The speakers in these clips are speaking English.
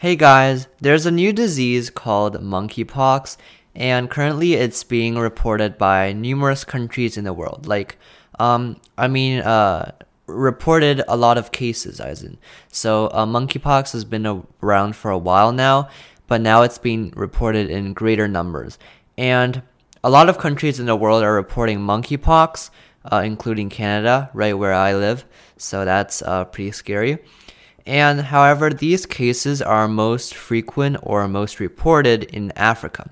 Hey guys, there's a new disease called monkeypox, and currently it's being reported by numerous countries in the world. Like, um, I mean, uh, reported a lot of cases, as in. So, uh, monkeypox has been around for a while now, but now it's being reported in greater numbers. And a lot of countries in the world are reporting monkeypox, uh, including Canada, right where I live. So that's uh, pretty scary. And however, these cases are most frequent or most reported in Africa.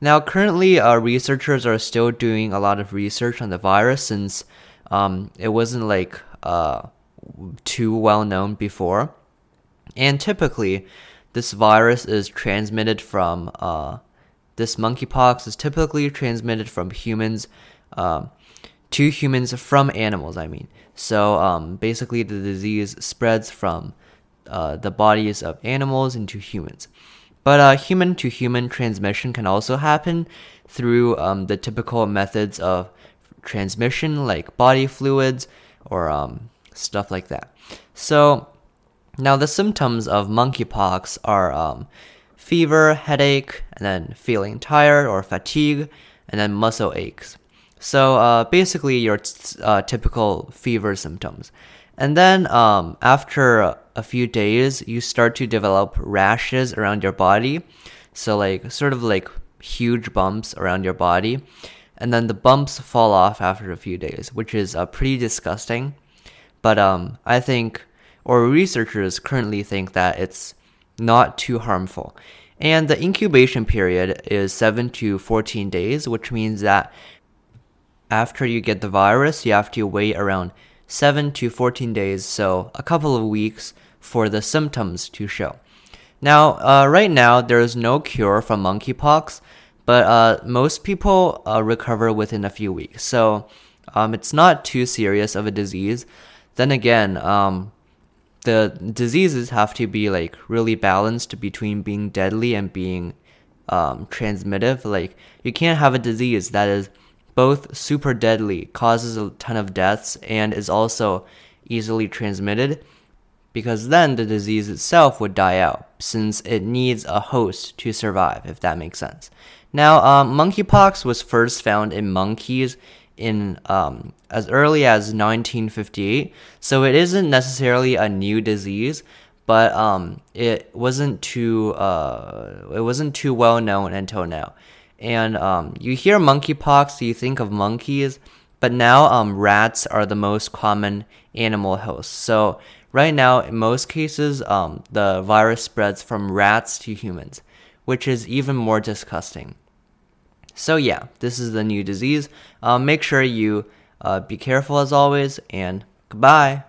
Now, currently, uh, researchers are still doing a lot of research on the virus since um, it wasn't like uh, too well known before. And typically, this virus is transmitted from uh, this monkeypox is typically transmitted from humans um, to humans from animals. I mean, so um, basically, the disease spreads from uh, the bodies of animals into humans. But uh, human to human transmission can also happen through um, the typical methods of transmission, like body fluids or um, stuff like that. So, now the symptoms of monkeypox are um, fever, headache, and then feeling tired or fatigue, and then muscle aches. So, uh, basically, your uh, typical fever symptoms. And then um, after a few days, you start to develop rashes around your body. So, like, sort of like huge bumps around your body. And then the bumps fall off after a few days, which is uh, pretty disgusting. But um, I think, or researchers currently think that it's not too harmful. And the incubation period is 7 to 14 days, which means that after you get the virus, you have to wait around 7 to 14 days, so a couple of weeks for the symptoms to show. Now, uh, right now, there is no cure for monkeypox, but uh, most people uh, recover within a few weeks. So um, it's not too serious of a disease. Then again, um, the diseases have to be like really balanced between being deadly and being um, transmittive. Like you can't have a disease that is both super deadly, causes a ton of deaths, and is also easily transmitted, because then the disease itself would die out, since it needs a host to survive, if that makes sense. Now, um, monkeypox was first found in monkeys in um, as early as 1958, so it isn't necessarily a new disease, but um, it wasn't too uh, it wasn't too well known until now. And um, you hear monkeypox, you think of monkeys, but now um, rats are the most common animal host. So right now, in most cases, um, the virus spreads from rats to humans, which is even more disgusting. So yeah, this is the new disease. Um, make sure you uh, be careful as always, and goodbye.